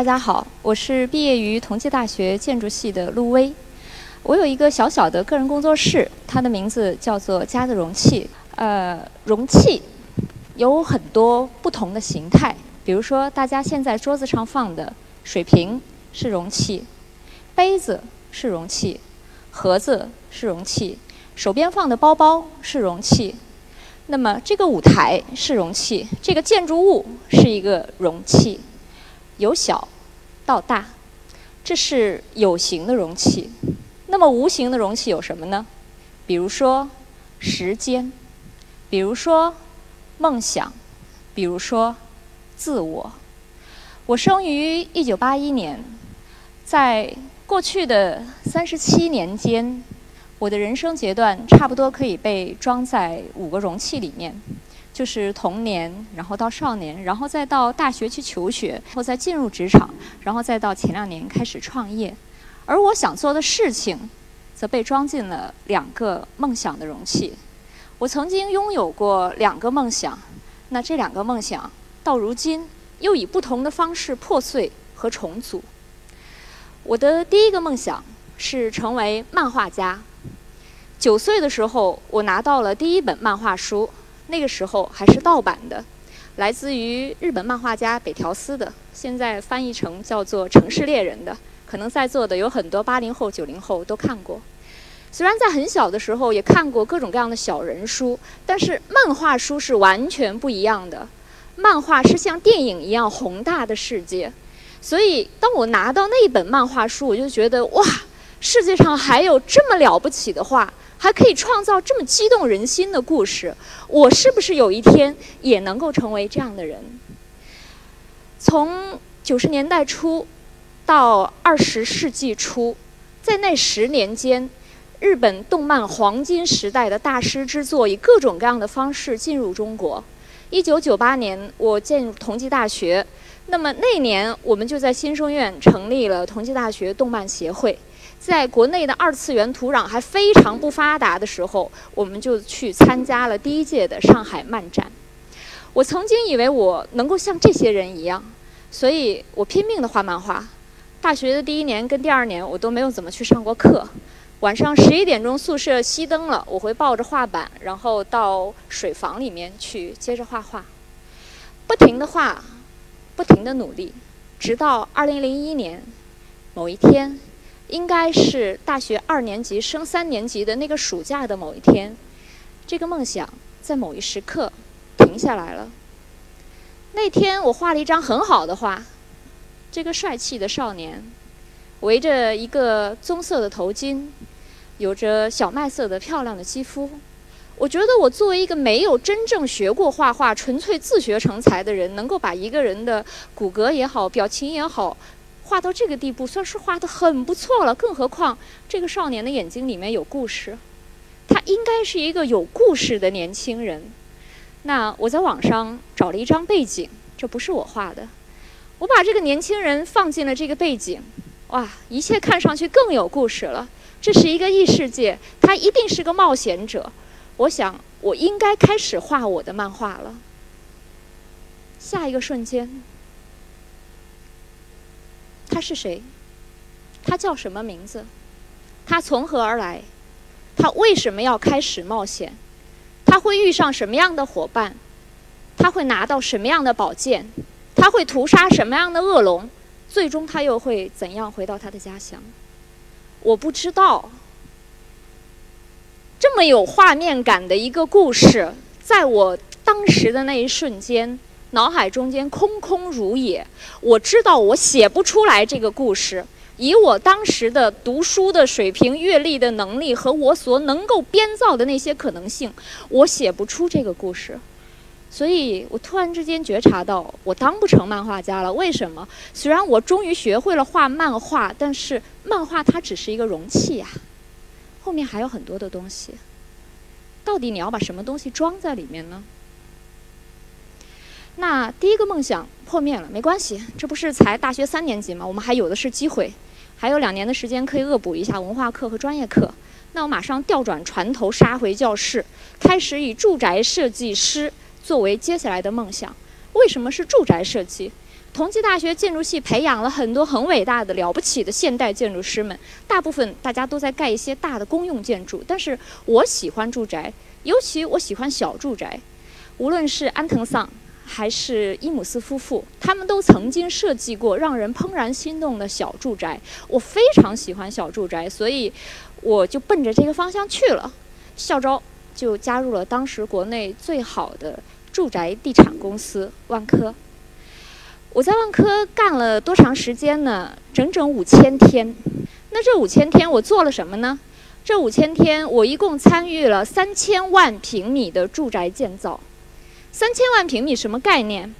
大家好，我是毕业于同济大学建筑系的陆威。我有一个小小的个人工作室，它的名字叫做“家的容器”。呃，容器有很多不同的形态，比如说大家现在桌子上放的水瓶是容器，杯子是容器，盒子是容器，手边放的包包是容器。那么这个舞台是容器，这个建筑物是一个容器，由小到大，这是有形的容器。那么无形的容器有什么呢？比如说时间，比如说梦想，比如说自我。我生于一九八一年，在过去的三十七年间。我的人生阶段差不多可以被装在五个容器里面，就是童年，然后到少年，然后再到大学去求学，然后再进入职场，然后再到前两年开始创业。而我想做的事情，则被装进了两个梦想的容器。我曾经拥有过两个梦想，那这两个梦想到如今又以不同的方式破碎和重组。我的第一个梦想是成为漫画家。九岁的时候，我拿到了第一本漫画书，那个时候还是盗版的，来自于日本漫画家北条司的，现在翻译成叫做《城市猎人》的，可能在座的有很多八零后、九零后都看过。虽然在很小的时候也看过各种各样的小人书，但是漫画书是完全不一样的。漫画是像电影一样宏大的世界，所以当我拿到那一本漫画书，我就觉得哇，世界上还有这么了不起的画。还可以创造这么激动人心的故事，我是不是有一天也能够成为这样的人？从九十年代初到二十世纪初，在那十年间，日本动漫黄金时代的大师之作以各种各样的方式进入中国。一九九八年，我进入同济大学，那么那年我们就在新生院成立了同济大学动漫协会。在国内的二次元土壤还非常不发达的时候，我们就去参加了第一届的上海漫展。我曾经以为我能够像这些人一样，所以我拼命的画漫画。大学的第一年跟第二年，我都没有怎么去上过课。晚上十一点钟宿舍熄灯了，我会抱着画板，然后到水房里面去接着画画，不停的画，不停的努力，直到二零零一年某一天。应该是大学二年级升三年级的那个暑假的某一天，这个梦想在某一时刻停下来了。那天我画了一张很好的画，这个帅气的少年，围着一个棕色的头巾，有着小麦色的漂亮的肌肤。我觉得我作为一个没有真正学过画画、纯粹自学成才的人，能够把一个人的骨骼也好、表情也好。画到这个地步，算是画的很不错了。更何况这个少年的眼睛里面有故事，他应该是一个有故事的年轻人。那我在网上找了一张背景，这不是我画的。我把这个年轻人放进了这个背景，哇，一切看上去更有故事了。这是一个异世界，他一定是个冒险者。我想，我应该开始画我的漫画了。下一个瞬间。他是谁？他叫什么名字？他从何而来？他为什么要开始冒险？他会遇上什么样的伙伴？他会拿到什么样的宝剑？他会屠杀什么样的恶龙？最终他又会怎样回到他的家乡？我不知道。这么有画面感的一个故事，在我当时的那一瞬间。脑海中间空空如也，我知道我写不出来这个故事。以我当时的读书的水平、阅历的能力和我所能够编造的那些可能性，我写不出这个故事。所以我突然之间觉察到，我当不成漫画家了。为什么？虽然我终于学会了画漫画，但是漫画它只是一个容器呀，后面还有很多的东西。到底你要把什么东西装在里面呢？那第一个梦想破灭了，没关系，这不是才大学三年级吗？我们还有的是机会，还有两年的时间可以恶补一下文化课和专业课。那我马上调转船头，杀回教室，开始以住宅设计师作为接下来的梦想。为什么是住宅设计？同济大学建筑系培养了很多很伟大的、了不起的现代建筑师们，大部分大家都在盖一些大的公用建筑。但是我喜欢住宅，尤其我喜欢小住宅。无论是安藤桑还是伊姆斯夫妇，他们都曾经设计过让人怦然心动的小住宅。我非常喜欢小住宅，所以我就奔着这个方向去了。校招就加入了当时国内最好的住宅地产公司万科。我在万科干了多长时间呢？整整五千天。那这五千天我做了什么呢？这五千天我一共参与了三千万平米的住宅建造。三千万平米什么概念？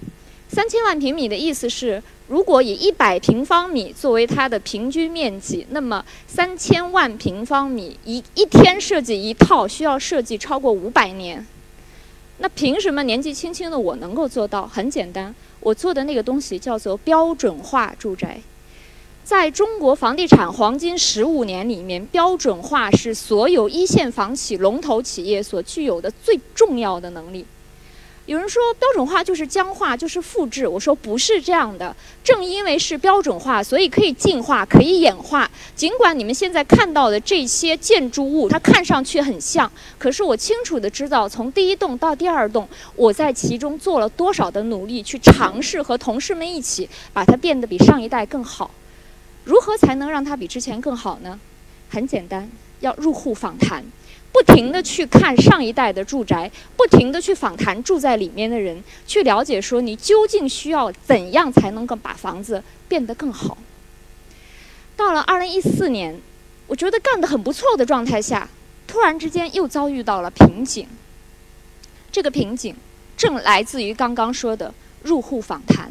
三千万平米的意思是，如果以一百平方米作为它的平均面积，那么三千万平方米一一天设计一套需要设计超过五百年。那凭什么年纪轻轻的我能够做到？很简单。我做的那个东西叫做标准化住宅，在中国房地产黄金十五年里面，标准化是所有一线房企龙头企业所具有的最重要的能力。有人说标准化就是僵化，就是复制。我说不是这样的，正因为是标准化，所以可以进化，可以演化。尽管你们现在看到的这些建筑物，它看上去很像，可是我清楚的知道，从第一栋到第二栋，我在其中做了多少的努力，去尝试和同事们一起把它变得比上一代更好。如何才能让它比之前更好呢？很简单，要入户访谈。不停地去看上一代的住宅，不停地去访谈住在里面的人，去了解说你究竟需要怎样才能够把房子变得更好。到了二零一四年，我觉得干得很不错的状态下，突然之间又遭遇到了瓶颈。这个瓶颈正来自于刚刚说的入户访谈。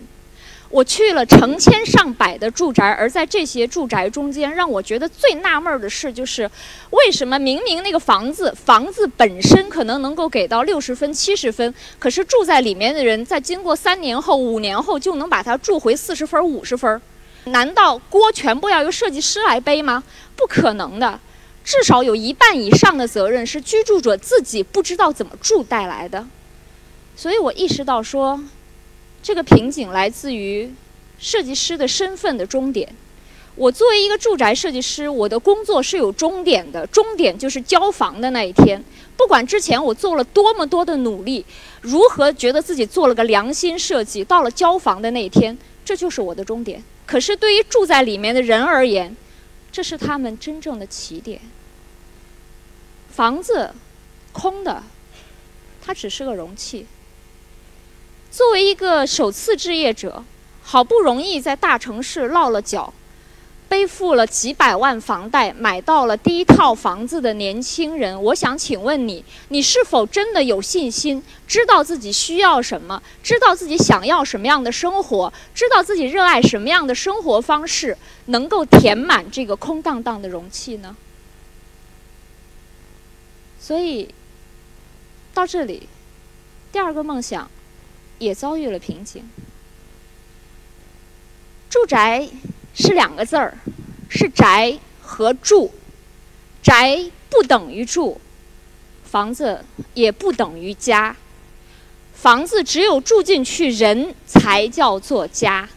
我去了成千上百的住宅，而在这些住宅中间，让我觉得最纳闷的事就是，为什么明明那个房子房子本身可能能够给到六十分、七十分，可是住在里面的人在经过三年后、五年后就能把它住回四十分、五十分？难道锅全部要由设计师来背吗？不可能的，至少有一半以上的责任是居住者自己不知道怎么住带来的。所以我意识到说。这个瓶颈来自于设计师的身份的终点。我作为一个住宅设计师，我的工作是有终点的，终点就是交房的那一天。不管之前我做了多么多的努力，如何觉得自己做了个良心设计，到了交房的那一天，这就是我的终点。可是对于住在里面的人而言，这是他们真正的起点。房子空的，它只是个容器。作为一个首次置业者，好不容易在大城市落了脚，背负了几百万房贷买到了第一套房子的年轻人，我想请问你：你是否真的有信心，知道自己需要什么，知道自己想要什么样的生活，知道自己热爱什么样的生活方式，能够填满这个空荡荡的容器呢？所以，到这里，第二个梦想。也遭遇了瓶颈。住宅是两个字儿，是宅和住。宅不等于住，房子也不等于家。房子只有住进去，人才叫做家。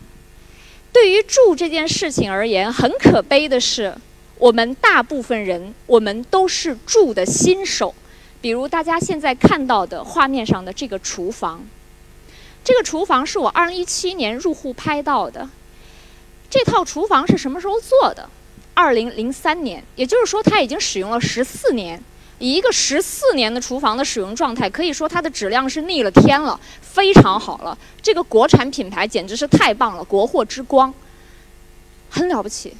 对于住这件事情而言，很可悲的是，我们大部分人，我们都是住的新手。比如大家现在看到的画面上的这个厨房。这个厨房是我二零一七年入户拍到的。这套厨房是什么时候做的？二零零三年，也就是说它已经使用了十四年。以一个十四年的厨房的使用状态，可以说它的质量是逆了天了，非常好了。这个国产品牌简直是太棒了，国货之光，很了不起。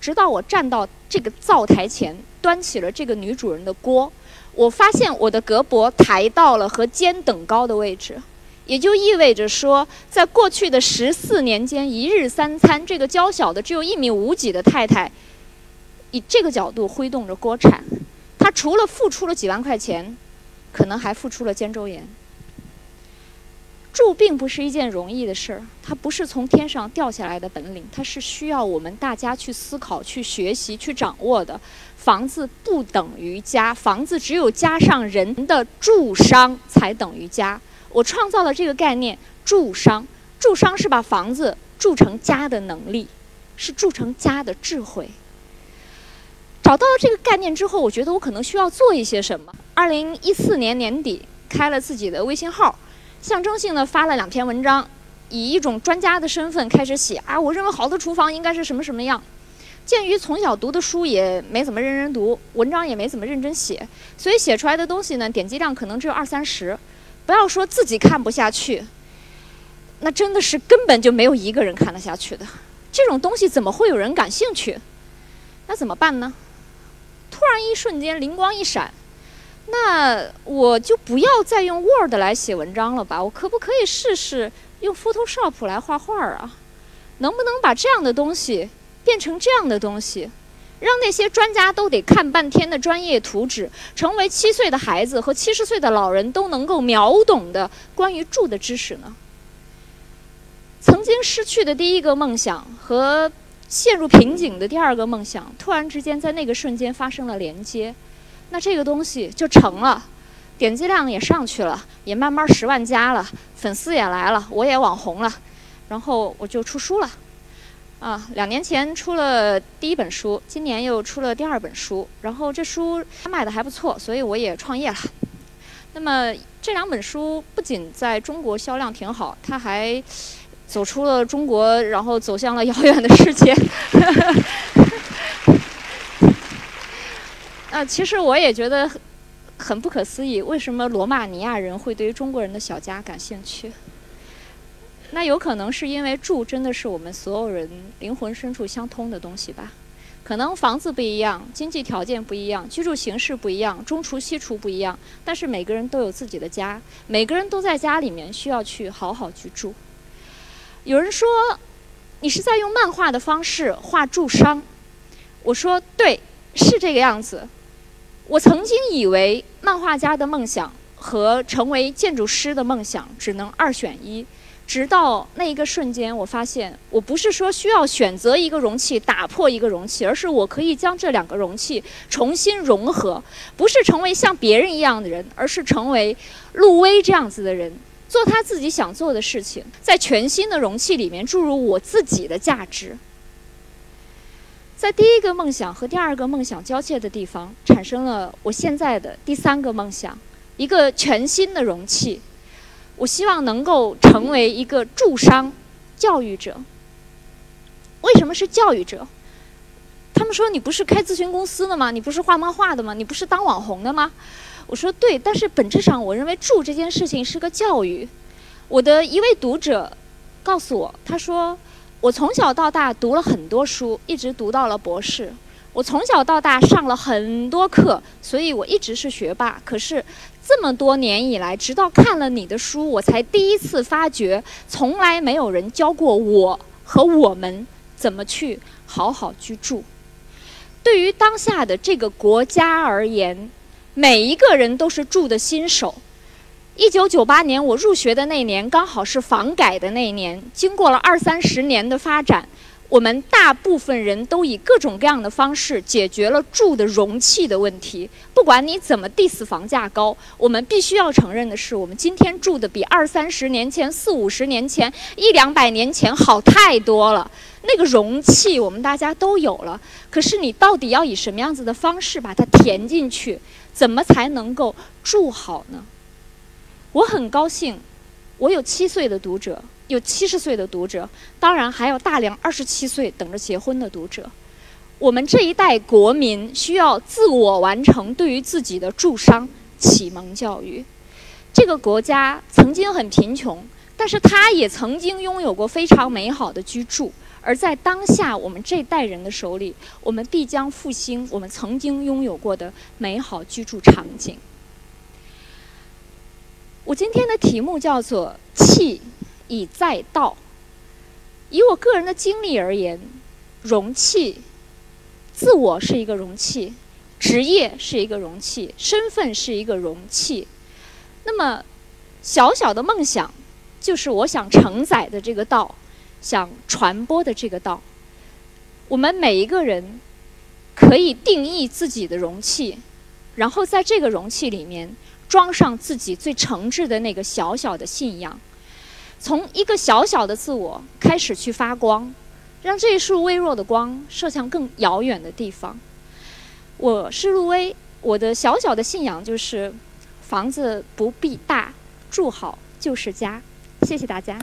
直到我站到这个灶台前，端起了这个女主人的锅，我发现我的胳膊抬到了和肩等高的位置。也就意味着说，在过去的十四年间，一日三餐，这个娇小的只有一米五几的太太，以这个角度挥动着锅铲，她除了付出了几万块钱，可能还付出了肩周炎。住并不是一件容易的事儿，它不是从天上掉下来的本领，它是需要我们大家去思考、去学习、去掌握的。房子不等于家，房子只有加上人的住商才等于家。我创造了这个概念，住商，住商是把房子筑成家的能力，是筑成家的智慧。找到了这个概念之后，我觉得我可能需要做一些什么。二零一四年年底，开了自己的微信号，象征性的发了两篇文章，以一种专家的身份开始写啊，我认为好的厨房应该是什么什么样。鉴于从小读的书也没怎么认真读，文章也没怎么认真写，所以写出来的东西呢，点击量可能只有二三十。不要说自己看不下去，那真的是根本就没有一个人看得下去的。这种东西怎么会有人感兴趣？那怎么办呢？突然一瞬间灵光一闪，那我就不要再用 Word 来写文章了吧？我可不可以试试用 Photoshop 来画画啊？能不能把这样的东西变成这样的东西，让那些专家都得看半天的专业图纸，成为七岁的孩子和七十岁的老人都能够秒懂的关于住的知识呢？曾经失去的第一个梦想和。陷入瓶颈的第二个梦想，突然之间在那个瞬间发生了连接，那这个东西就成了，点击量也上去了，也慢慢十万加了，粉丝也来了，我也网红了，然后我就出书了，啊，两年前出了第一本书，今年又出了第二本书，然后这书卖的还不错，所以我也创业了。那么这两本书不仅在中国销量挺好，它还。走出了中国，然后走向了遥远的世界。其实我也觉得很不可思议，为什么罗马尼亚人会对于中国人的小家感兴趣？那有可能是因为住真的是我们所有人灵魂深处相通的东西吧？可能房子不一样，经济条件不一样，居住形式不一样，中厨西厨不一样，但是每个人都有自己的家，每个人都在家里面需要去好好居住。有人说，你是在用漫画的方式画住商。我说对，是这个样子。我曾经以为漫画家的梦想和成为建筑师的梦想只能二选一，直到那一个瞬间，我发现我不是说需要选择一个容器打破一个容器，而是我可以将这两个容器重新融合，不是成为像别人一样的人，而是成为陆威这样子的人。做他自己想做的事情，在全新的容器里面注入我自己的价值。在第一个梦想和第二个梦想交界的地方，产生了我现在的第三个梦想：一个全新的容器。我希望能够成为一个助商、教育者。为什么是教育者？他们说你不是开咨询公司的吗？你不是画漫画的吗？你不是当网红的吗？我说对，但是本质上，我认为住这件事情是个教育。我的一位读者告诉我，他说我从小到大读了很多书，一直读到了博士。我从小到大上了很多课，所以我一直是学霸。可是这么多年以来，直到看了你的书，我才第一次发觉，从来没有人教过我和我们怎么去好好居住。对于当下的这个国家而言。每一个人都是住的新手。一九九八年我入学的那年，刚好是房改的那一年。经过了二三十年的发展，我们大部分人都以各种各样的方式解决了住的容器的问题。不管你怎么 diss 房价高，我们必须要承认的是，我们今天住的比二三十年前、四五十年前、一两百年前好太多了。那个容器我们大家都有了，可是你到底要以什么样子的方式把它填进去？怎么才能够住好呢？我很高兴，我有七岁的读者，有七十岁的读者，当然还有大量二十七岁等着结婚的读者。我们这一代国民需要自我完成对于自己的助商启蒙教育。这个国家曾经很贫穷，但是它也曾经拥有过非常美好的居住。而在当下，我们这代人的手里，我们必将复兴我们曾经拥有过的美好居住场景。我今天的题目叫做“气已在道”。以我个人的经历而言，容器，自我是一个容器，职业是一个容器，身份是一个容器。那么，小小的梦想，就是我想承载的这个道。想传播的这个道，我们每一个人可以定义自己的容器，然后在这个容器里面装上自己最诚挚的那个小小的信仰。从一个小小的自我开始去发光，让这一束微弱的光射向更遥远的地方。我是陆威，我的小小的信仰就是房子不必大，住好就是家。谢谢大家。